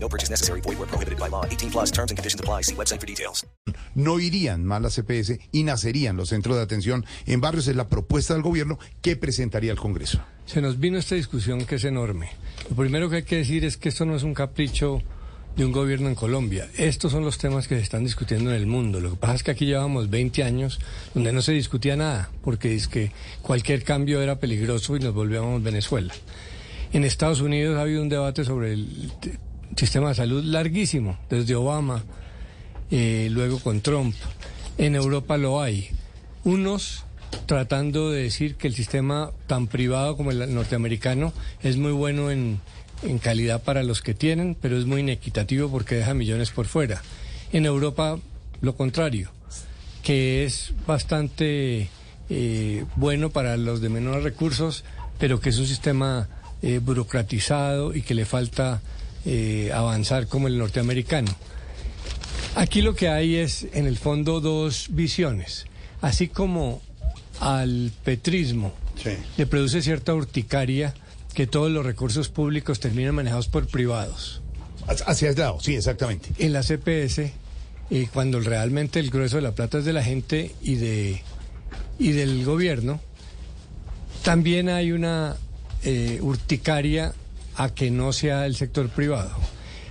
No purchase necessary. Void where prohibited by law. 18 plus terms and conditions apply. See website for details. No irían más las CPS y nacerían los centros de atención en barrios. Es la propuesta del gobierno que presentaría el Congreso. Se nos vino esta discusión que es enorme. Lo primero que hay que decir es que esto no es un capricho de un gobierno en Colombia. Estos son los temas que se están discutiendo en el mundo. Lo que pasa es que aquí llevamos 20 años donde no se discutía nada, porque es que cualquier cambio era peligroso y nos volvíamos Venezuela. En Estados Unidos ha habido un debate sobre el sistema de salud larguísimo, desde Obama, eh, luego con Trump. En Europa lo hay. Unos tratando de decir que el sistema tan privado como el norteamericano es muy bueno en, calidad para los que tienen, pero es muy inequitativo porque deja millones por fuera. En Europa lo contrario, que es bastante eh, bueno para los de menores recursos, pero que es un sistema eh, burocratizado y que le falta eh, avanzar como el norteamericano. Aquí lo que hay es, en el fondo, dos visiones. Así como al petrismo Sí. le produce cierta urticaria que todos los recursos públicos terminan manejados por privados. Hacia el lado, sí, exactamente. En la CPS, eh, cuando realmente el grueso de la plata es de la gente y, de, y del gobierno, también hay una eh, urticaria a que no sea el sector privado.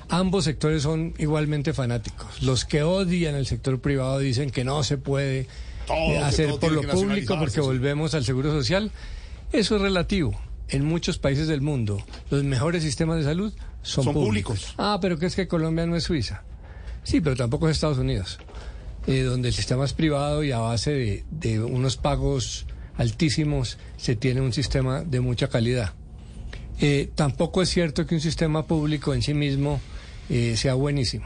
Ambos sectores son igualmente fanáticos. Los que odian el sector privado dicen que no se puede Todo, eh, hacer por lo público porque volvemos al seguro social. Eso es relativo. En muchos países del mundo, los mejores sistemas de salud son, Son públicos. públicos. Ah, pero que es que Colombia no es Suiza. Sí, pero tampoco es Estados Unidos, eh, donde el sistema es privado y a base de, de unos pagos altísimos se tiene un sistema de mucha calidad. Eh, tampoco es cierto que un sistema público en sí mismo eh, sea buenísimo.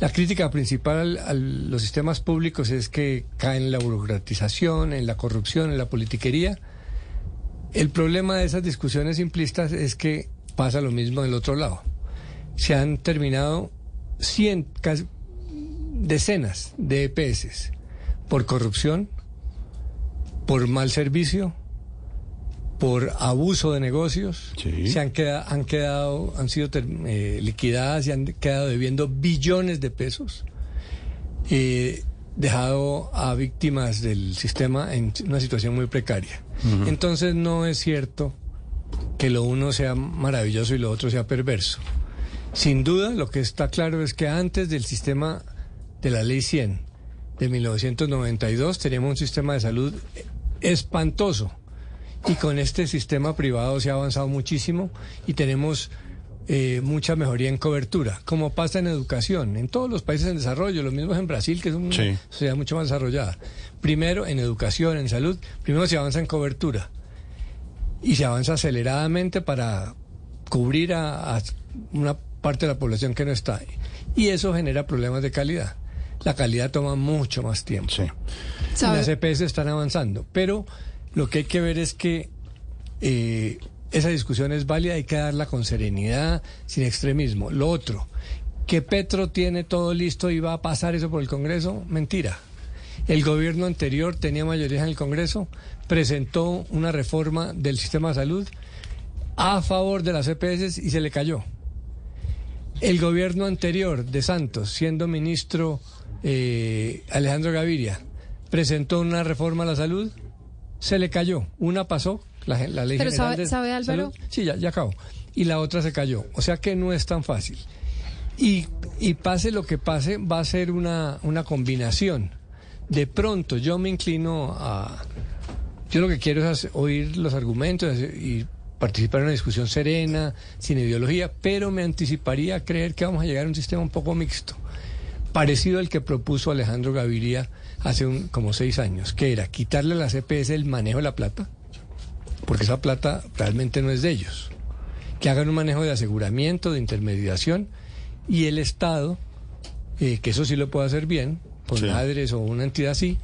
La crítica principal a los sistemas públicos es que caen en la burocratización, en la corrupción, en la politiquería. El problema de esas discusiones simplistas es que pasa lo mismo del otro lado. Se han terminado cien, decenas de EPS por corrupción, por mal servicio, por abuso de negocios. Sí. Se han quedado, han quedado, han sido eh, liquidadas y han quedado debiendo billones de pesos. eh, dejado a víctimas del sistema en una situación muy precaria. Entonces no es cierto que lo uno sea maravilloso y lo otro sea perverso. Sin duda, lo que está claro es que antes del sistema de la Ley 100 de 1992 teníamos un sistema de salud espantoso. Y con este sistema privado se ha avanzado muchísimo y tenemos eh, mucha mejoría en cobertura, como pasa en educación, en todos los países en desarrollo, lo mismo es en Brasil, que es una Sí. sociedad mucho más desarrollada. Primero en educación, en salud, primero se avanza en cobertura y se avanza aceleradamente para cubrir a, a una parte de la población que no está. Y eso genera problemas de calidad. La calidad toma mucho más tiempo. Sí. Las EPS están avanzando, pero lo que hay que ver es que eh, esa discusión es válida, hay que darla con serenidad, sin extremismo. Lo otro, que Petro tiene todo listo y va a pasar eso por el Congreso, mentira. El gobierno anterior tenía mayoría en el Congreso, presentó una reforma del sistema de salud a favor de las EPS y se le cayó. El gobierno anterior de Santos, siendo ministro eh, Alejandro Gaviria, presentó una reforma a la salud, se le cayó. Una pasó, la, la ley Pero general sabe- de sabe, Álvaro? salud. Sí, ya, ya acabo. Y la otra se cayó. O sea que no es tan fácil. Y, y pase lo que pase, va a ser una, una combinación. De pronto yo me inclino a... Yo lo que quiero es oír los argumentos y participar en una discusión serena, sin ideología, pero me anticiparía a creer que vamos a llegar a un sistema un poco mixto, parecido al que propuso Alejandro Gaviria hace un, como seis años, que era quitarle a la CPS el manejo de la plata, porque esa plata realmente no es de ellos, que hagan un manejo de aseguramiento, de intermediación, y el Estado eh, que eso sí lo puede hacer bien, con Sí. madres o una entidad así,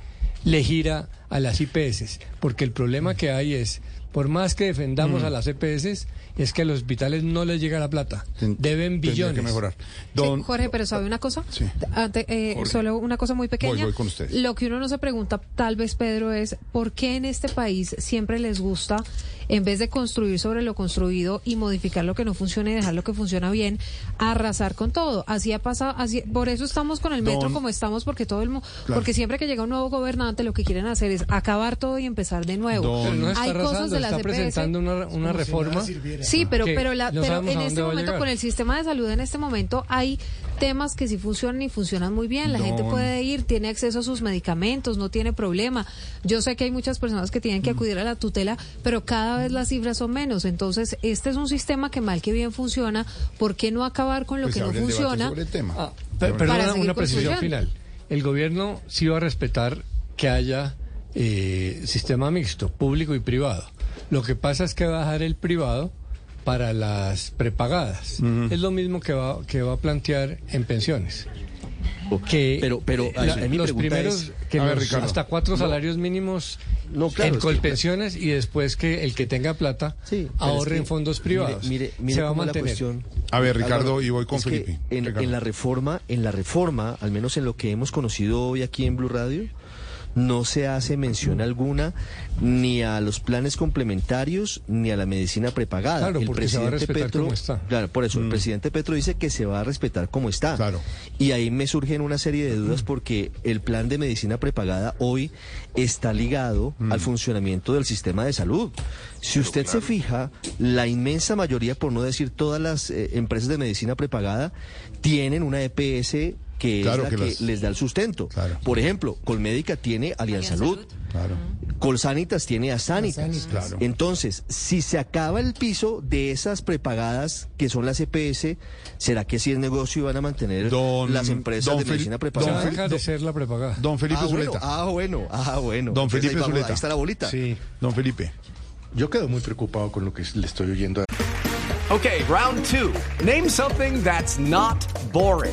le gira a las IPS. Porque el problema que hay es, por más que defendamos Mm. a las EPS, es que a los hospitales no les llega la plata. Deben tendría billones. que mejorar. Sí, Jorge, pero ¿sabe una cosa? Sí. Ante- eh, Jorge. solo una cosa muy pequeña. Voy, voy con ustedes. Lo que uno no se pregunta, tal vez, Pedro, es por qué en este país siempre les gusta, en vez de construir sobre lo construido y modificar lo que no funciona y dejar lo que funciona bien, arrasar con todo. Así ha pasado, así, por eso estamos con el metro Don- como estamos, porque todo el mu- Claro. porque siempre que llega un nuevo gobernante lo que quieren hacer es acabar todo y empezar de nuevo. Don- Pero no está Hay cosas arrasando, de las está EPS presentando una, una reforma. Sí, pero, que pero, la- no pero en este momento, con el sistema de salud en este momento, hay temas que sí funcionan y funcionan muy bien. La gente puede ir, tiene acceso a sus medicamentos, no tiene problema. Yo sé que hay muchas personas que tienen que Mm. acudir a la tutela, pero cada vez las cifras son menos. Entonces, este es un sistema que mal que bien funciona. ¿Por qué no acabar con lo pues que no funciona? sobre el tema. Ah, per- perdona, una precisión final. El gobierno sí va a respetar que haya eh, sistema mixto, público y privado. Lo que pasa es que va a dejar el privado para las prepagadas. Es lo mismo que va, que va a plantear en pensiones. Que Pero- pero, los primeros, es- que A ver, los- Ricardo. hasta cuatro salarios mínimos No, claro, en es que- colpensiones y después que el que tenga plata Sí, ahorre es que, en fondos privados. Mire, mire Se va a la mantener. cuestión- A ver, Ricardo, Álvaro, y voy con es Felipe. En, en la reforma, en la reforma, al menos en lo que hemos conocido hoy aquí en Blue Radio, no se hace mención alguna ni a los planes complementarios ni a la medicina prepagada. Claro, el porque se va a presidente respetar Petro, como está. Claro, por eso el presidente Petro dice que se va a respetar como está. Claro. Y ahí me surgen una serie de dudas porque el plan de medicina prepagada hoy está ligado al funcionamiento del sistema de salud. Si usted se fija, la inmensa mayoría, por no decir todas las eh, empresas de medicina prepagada, tienen una EPS que Claro es la que que, las- les da el sustento. Claro. Por ejemplo, Colmédica tiene Alianza Salud. Claro. Colsanitas tiene a Sanitas. Sanitas. Claro. Entonces, si se acaba el piso de esas prepagadas que son las EPS, ¿será que si es negocio y van a mantener Don- las empresas don de Fel- medicina prepagada? Don dejar de ser la prepagada. Don Felipe ah, bueno, Zuleta. ah, bueno, ah, bueno. Don Entonces, Felipe ahí vamos, Zuleta. Ahí está la bolita. Sí, Don Felipe. yo quedo muy preocupado con lo que le estoy oyendo. Okay, round two. Name something that's not boring.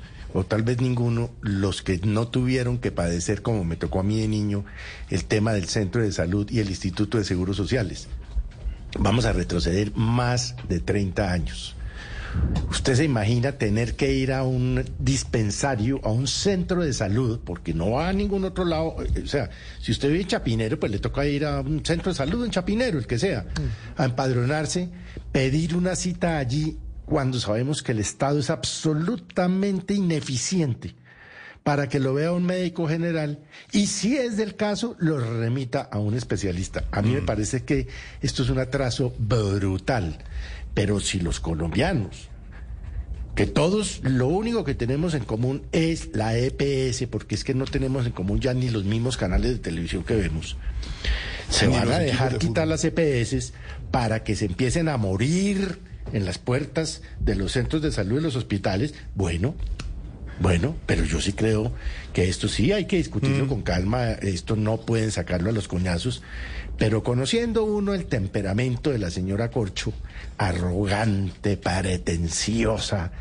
o tal vez ninguno los que no tuvieron que padecer como me tocó a mí de niño el tema del centro de salud y el Instituto de Seguros Sociales. Vamos a retroceder más de 30 años. Usted se imagina tener que ir a un dispensario, a un centro de salud, porque no va a ningún otro lado. eh, O sea, si usted vive en Chapinero, pues le toca ir a un centro de salud en Chapinero, el que sea, a empadronarse, pedir una cita allí cuando sabemos que el Estado es absolutamente ineficiente para que lo vea un médico general y si es del caso, lo remita a un especialista. A mí me parece que esto es un atraso brutal, pero si los colombianos, que todos lo único que tenemos en común es la EPS, porque es que no tenemos en común ya ni los mismos canales de televisión que vemos, se van a dejar de quitar las EPS para que se empiecen a morir en las puertas de los centros de salud y los hospitales. Bueno, bueno, pero yo sí creo que esto sí hay que discutirlo con calma, esto no pueden sacarlo a los coñazos, pero conociendo uno el temperamento de la señora Corcho, arrogante, pretenciosa,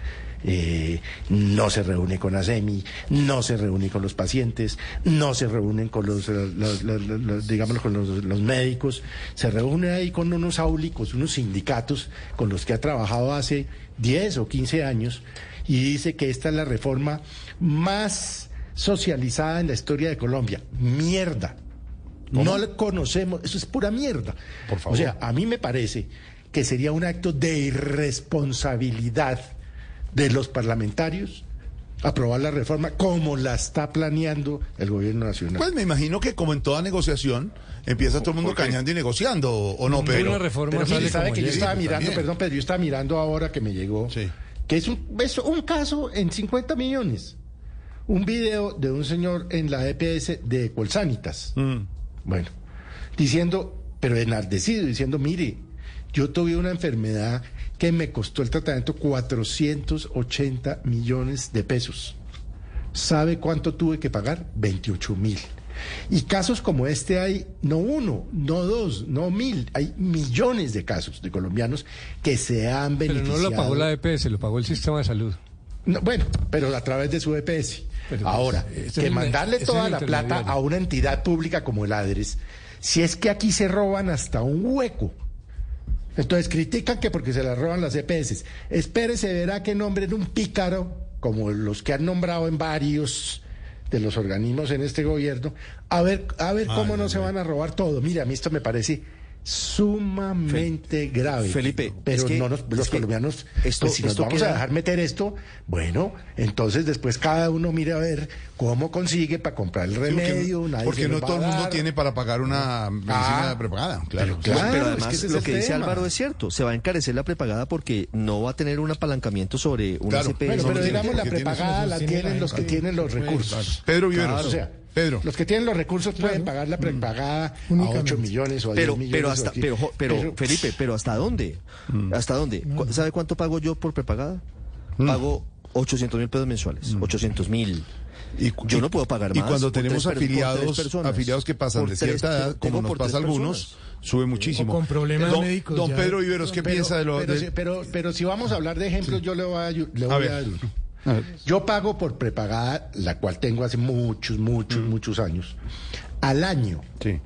eh, no se reúne con ASEMI, no se reúne con los pacientes, no se reúnen con los, eh, los- los- los- los- digamos, con los, los médicos, se reúne ahí con unos áulicos, unos sindicatos con los que ha trabajado hace 10 o 15 años y dice que esta es la reforma más socializada en la historia de Colombia. Mierda. No la conocemos, eso es pura mierda. Por favor. O sea, a mí me parece que sería un acto de irresponsabilidad de los parlamentarios aprobar la reforma como la está planeando el gobierno nacional. Pues me imagino que como en toda negociación, empieza todo el mundo cañando y negociando, ¿o no, pero? reforma Pero sale sabe que yo estaba mirando, también. perdón, Pedro, yo estaba mirando ahora que me llegó, Sí. que es un, es un caso en 50 millones. un video de un señor en la EPS de Colsanitas. Bueno, diciendo, pero enardecido, diciendo, mire, yo tuve una enfermedad que me costó el tratamiento 480 millones de pesos. ¿Sabe cuánto tuve que pagar? 28 mil. Y casos como este hay no uno, no dos, no mil, hay millones de casos de colombianos que se han Pero beneficiado. no lo pagó la EPS, lo pagó el sistema de salud. No, bueno, pero a través de su EPS. Pero, Ahora, pues, es que el- mandarle es toda la plata a una entidad pública como el ADRES, si es que aquí se roban hasta un hueco. Entonces critican que porque se la roban las EPS. Espérese, verá que nombren un pícaro, como los que han nombrado en varios de los organismos en este gobierno, a ver, a ver cómo no se van a robar todo. Mira, a mí esto me parece sumamente grave. Felipe, pero es que- no nos- los es que colombianos, esto- pues si nos esto vamos queda- a dejar meter esto, bueno, entonces después cada uno mire a ver cómo consigue para comprar el porque- remedio. nadie porque no todo el mundo tiene para pagar una medicina Ah, prepagada. Claro, pero claro. pero es además que ese es lo el que dice tema. Álvaro es cierto, se va a encarecer la prepagada porque no va a tener un apalancamiento sobre una Claro. CPS. Bueno, no, pero digamos la prepagada la tienen los que tienen los recursos. Pedro Viveros. Claro, o sea, Pedro. los que tienen los recursos pueden pagar la prepagada a 8 millones o a 10 Pero, millones. pero hasta, pero, pero, Felipe, pero ¿hasta dónde? ¿Hasta dónde? Cu- ¿Sabe cuánto pago yo por prepagada? Pago 800 mil pesos mensuales. 800 mil. Y Yo y- no puedo pagar Y más cuando por tenemos tres afiliados, personas. afiliados que pasan de cierta edad, como nos por pasa a algunos, personas. sube muchísimo. O con problemas don, médicos Don ya. Pedro Viveros, ¿qué Pero- piensa de lo pero, de- si- pero, pero si vamos a hablar de ejemplos, yo le voy a, le voy A a, ver. dar uno. A ver. Yo pago por prepagada, la cual tengo hace muchos, muchos, muchos años, al año, Sí.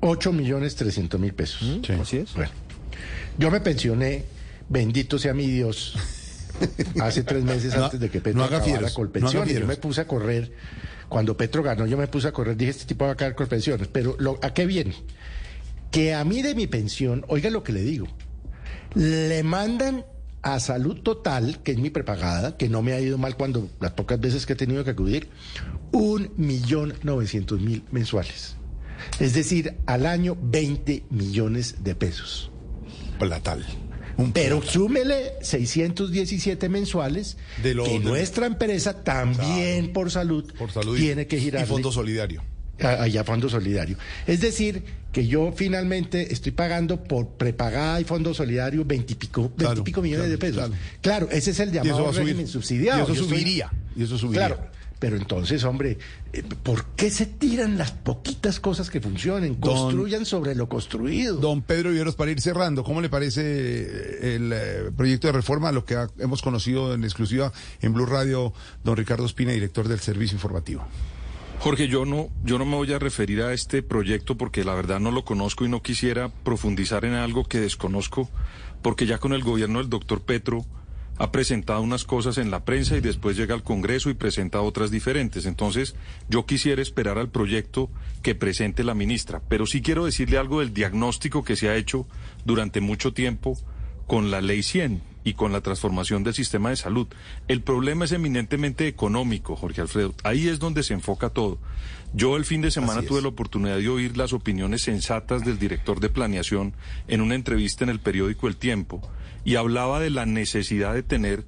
8 millones 300 mil pesos. Sí. Así es. Bueno, yo me pensioné, bendito sea mi Dios, hace tres meses No- antes de que Petro no haga fieros, con no yo me puse a correr, cuando Petro ganó, yo me puse a correr, dije, este tipo va a acabar con pensiones. Pero lo, ¿a qué viene? Que a mí de mi pensión, oiga lo que le digo, le mandan a salud total, que es mi prepagada, que no me ha ido mal cuando las pocas veces que he tenido que acudir, un millón novecientos mil mensuales. Es decir, al año 20 millones de pesos. Platal. Un Pero súmele 617 mensuales De lo- que de- nuestra empresa también por salud, por salud y- tiene que girar Y Fondo Solidario. allá Fondo Solidario. Es decir, que yo finalmente estoy pagando por prepagada y Fondo Solidario 20 y pico, 20 y Claro, millones claro, de pesos. claro. Claro. ese es el llamado régimen subsidiado. Y eso estoy- subiría. Y eso subiría. Claro. Pero entonces, hombre, eh, ¿por qué se tiran las poquitas cosas que funcionen? Don- Construyan sobre lo construido. Don Pedro Viveros, para ir cerrando, ¿cómo le parece el eh, proyecto de reforma, lo que ha- hemos conocido en exclusiva en Blue Radio, don Ricardo Espina, director del Servicio Informativo? Jorge, yo no, yo no me voy a referir a este proyecto porque la verdad no lo conozco y no quisiera profundizar en algo que desconozco, porque ya con el gobierno del doctor Petro ha presentado unas cosas en la prensa y después llega al Congreso y presenta otras diferentes. Entonces, yo quisiera esperar al proyecto que presente la ministra, pero sí quiero decirle algo del diagnóstico que se ha hecho durante mucho tiempo con la ley 100 y con la transformación del sistema de salud. El problema es eminentemente económico, Jorge Alfredo. Ahí es donde se enfoca todo. Yo el fin de semana tuve la oportunidad de oír las opiniones sensatas del director de planeación en una entrevista en el periódico El Tiempo y hablaba de la necesidad de tener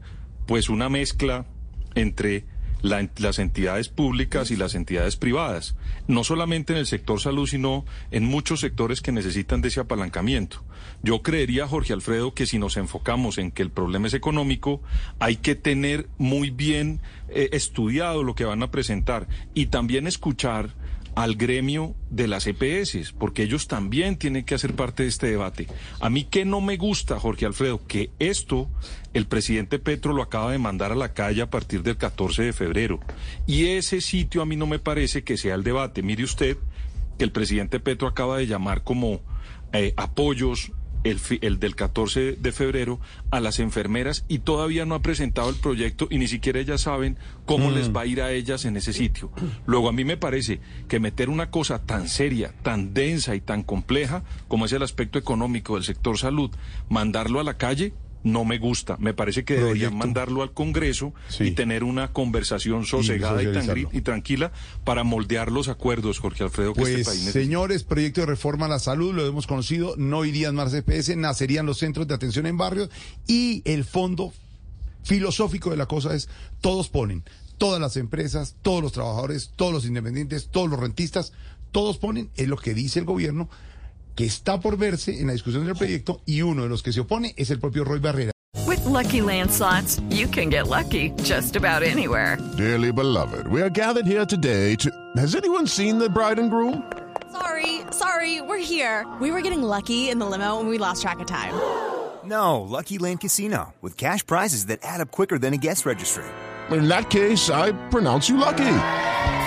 pues una mezcla entre la- las entidades públicas y las entidades privadas, no solamente en el sector salud, sino en muchos sectores que necesitan de ese apalancamiento. Yo creería, Jorge Alfredo, que si nos enfocamos en que el problema es económico, hay que tener muy bien eh, estudiado lo que van a presentar y también escuchar al gremio de las EPS, porque ellos también tienen que hacer parte de este debate. A mí que no me gusta, Jorge Alfredo, que esto el presidente Petro lo acaba de mandar a la calle a partir del 14 de febrero. Y ese sitio a mí no me parece que sea el debate. Mire usted que el presidente Petro acaba de llamar como eh, apoyos el, el del 14 de febrero a las enfermeras y todavía no ha presentado el proyecto y ni siquiera ellas saben cómo les va a ir a ellas en ese sitio. Luego a mí me parece que meter una cosa tan seria, tan densa y tan compleja como es el aspecto económico del sector salud, mandarlo a la calle, no me gusta. Me parece que deberían mandarlo al Congreso Sí. y tener una conversación sosegada y, tranquila para moldear los acuerdos, Jorge Alfredo, que Pues, este país necesita. señores, proyecto de reforma a la salud, lo hemos conocido, no irían más EPS, nacerían los centros de atención en barrios y el fondo filosófico de la cosa es, todos ponen, todas las empresas, todos los trabajadores, todos los independientes, todos los rentistas, todos ponen, es lo que dice el gobierno, que está por verse en la discusión del proyecto y uno de los que se opone es el propio Roy Barrera. With lucky landslots, you can get lucky just about anywhere. Dearly beloved, we are gathered here today to. Has anyone seen the bride and groom? Sorry, sorry, we're here. We were getting lucky in the limo and we lost track of time. No, Lucky Land Casino, with cash prizes that add up quicker than a guest registry. In that case, I pronounce you lucky.